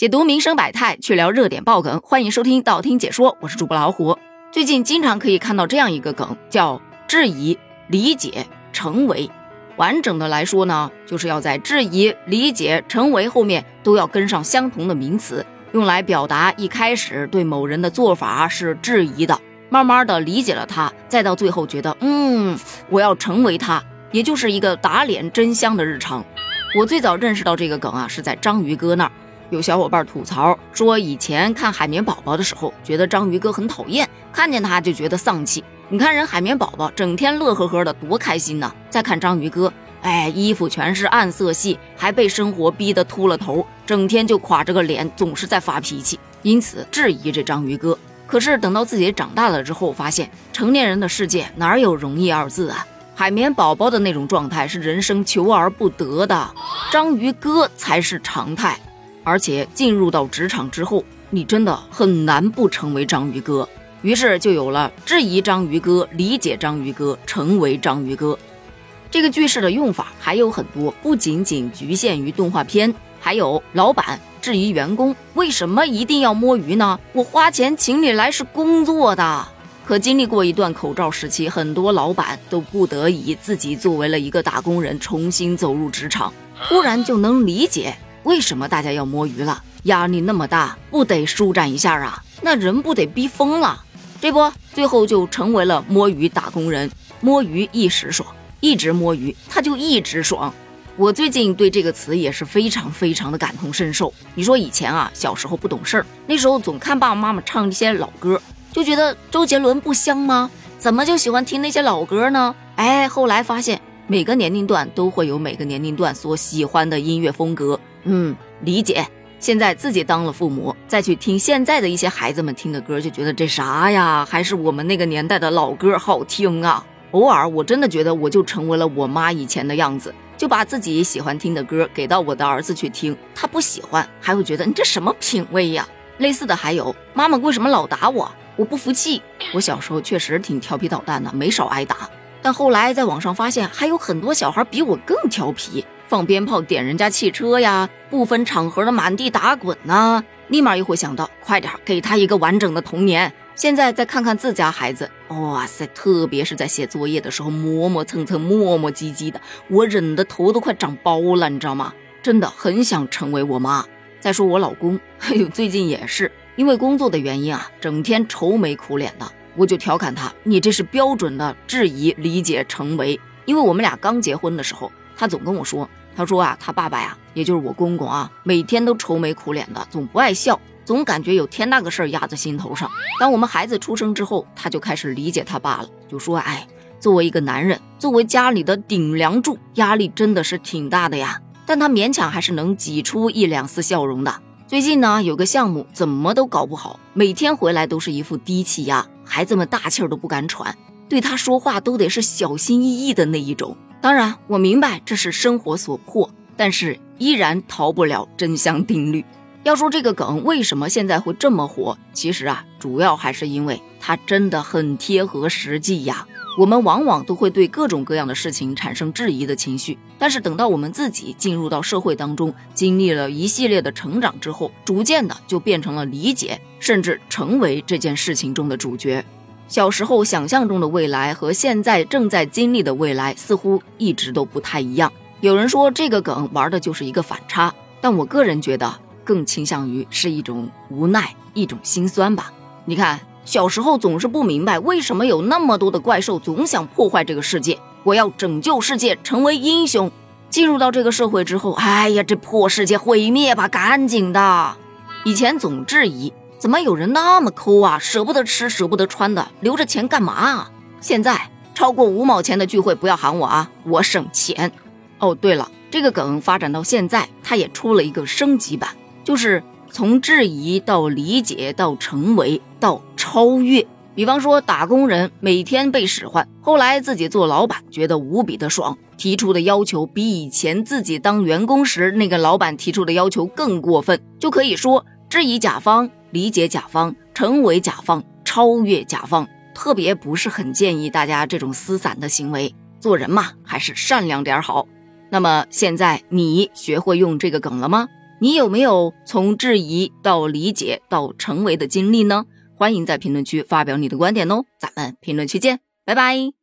解读民生百态，去聊热点爆梗，欢迎收听道听解说，我是主播老虎。最近经常可以看到这样一个梗，叫质疑、理解、成为。完整的来说呢，就是要在质疑、理解、成为后面都要跟上相同的名词，用来表达一开始对某人的做法是质疑的，慢慢的理解了他，再到最后觉得，嗯，我要成为他，也就是一个打脸真香的日常。我最早认识到这个梗啊，是在章鱼哥那儿。有小伙伴吐槽说，以前看海绵宝宝的时候，觉得章鱼哥很讨厌，看见他就觉得丧气。你看人海绵宝宝整天乐呵呵的，多开心呐！再看章鱼哥，哎，衣服全是暗色系，还被生活逼得秃了头，整天就垮着个脸，总是在发脾气，因此质疑这章鱼哥。可是等到自己长大了之后，发现成年人的世界哪有容易二字啊？海绵宝宝的那种状态是人生求而不得的，章鱼哥才是常态。而且进入到职场之后，你真的很难不成为章鱼哥。于是就有了质疑章鱼哥、理解章鱼哥、成为章鱼哥。这个句式的用法还有很多，不仅仅局限于动画片。还有老板质疑员工为什么一定要摸鱼呢？我花钱请你来是工作的。可经历过一段口罩时期，很多老板都不得已自己作为了一个打工人，重新走入职场，突然就能理解。为什么大家要摸鱼了？压力那么大，不得舒展一下啊？那人不得逼疯了？这不，最后就成为了摸鱼打工人。摸鱼一时爽，一直摸鱼他就一直爽。我最近对这个词也是非常非常的感同身受。你说以前啊，小时候不懂事儿，那时候总看爸爸妈妈唱一些老歌，就觉得周杰伦不香吗？怎么就喜欢听那些老歌呢？哎，后来发现每个年龄段都会有每个年龄段所喜欢的音乐风格。嗯，理解。现在自己当了父母，再去听现在的一些孩子们听的歌，就觉得这啥呀？还是我们那个年代的老歌好听啊！偶尔我真的觉得，我就成为了我妈以前的样子，就把自己喜欢听的歌给到我的儿子去听，他不喜欢，还会觉得你这什么品味呀？类似的还有，妈妈为什么老打我？我不服气。我小时候确实挺调皮捣蛋的，没少挨打。但后来在网上发现，还有很多小孩比我更调皮。放鞭炮点人家汽车呀，不分场合的满地打滚呐，立马又会想到，快点给他一个完整的童年。现在再看看自家孩子，哇塞，特别是在写作业的时候磨磨蹭蹭、磨磨唧唧的，我忍得头都快长包了，你知道吗？真的很想成为我妈。再说我老公，哎呦，最近也是因为工作的原因啊，整天愁眉苦脸的，我就调侃他，你这是标准的质疑、理解、成为。因为我们俩刚结婚的时候，他总跟我说。他说啊，他爸爸呀，也就是我公公啊，每天都愁眉苦脸的，总不爱笑，总感觉有天大个事儿压在心头上。当我们孩子出生之后，他就开始理解他爸了，就说：“哎，作为一个男人，作为家里的顶梁柱，压力真的是挺大的呀。”但他勉强还是能挤出一两丝笑容的。最近呢，有个项目怎么都搞不好，每天回来都是一副低气压，孩子们大气儿都不敢喘，对他说话都得是小心翼翼的那一种。当然，我明白这是生活所迫，但是依然逃不了真相定律。要说这个梗为什么现在会这么火，其实啊，主要还是因为它真的很贴合实际呀。我们往往都会对各种各样的事情产生质疑的情绪，但是等到我们自己进入到社会当中，经历了一系列的成长之后，逐渐的就变成了理解，甚至成为这件事情中的主角。小时候想象中的未来和现在正在经历的未来似乎一直都不太一样。有人说这个梗玩的就是一个反差，但我个人觉得更倾向于是一种无奈，一种心酸吧。你看，小时候总是不明白为什么有那么多的怪兽总想破坏这个世界，我要拯救世界，成为英雄。进入到这个社会之后，哎呀，这破世界毁灭吧，赶紧的。以前总质疑。怎么有人那么抠啊？舍不得吃，舍不得穿的，留着钱干嘛啊？现在超过五毛钱的聚会不要喊我啊，我省钱。哦，对了，这个梗发展到现在，它也出了一个升级版，就是从质疑到理解到成为到超越。比方说，打工人每天被使唤，后来自己做老板，觉得无比的爽，提出的要求比以前自己当员工时那个老板提出的要求更过分，就可以说质疑甲方。理解甲方，成为甲方，超越甲方，特别不是很建议大家这种私散的行为。做人嘛，还是善良点好。那么现在你学会用这个梗了吗？你有没有从质疑到理解到成为的经历呢？欢迎在评论区发表你的观点哦，咱们评论区见，拜拜。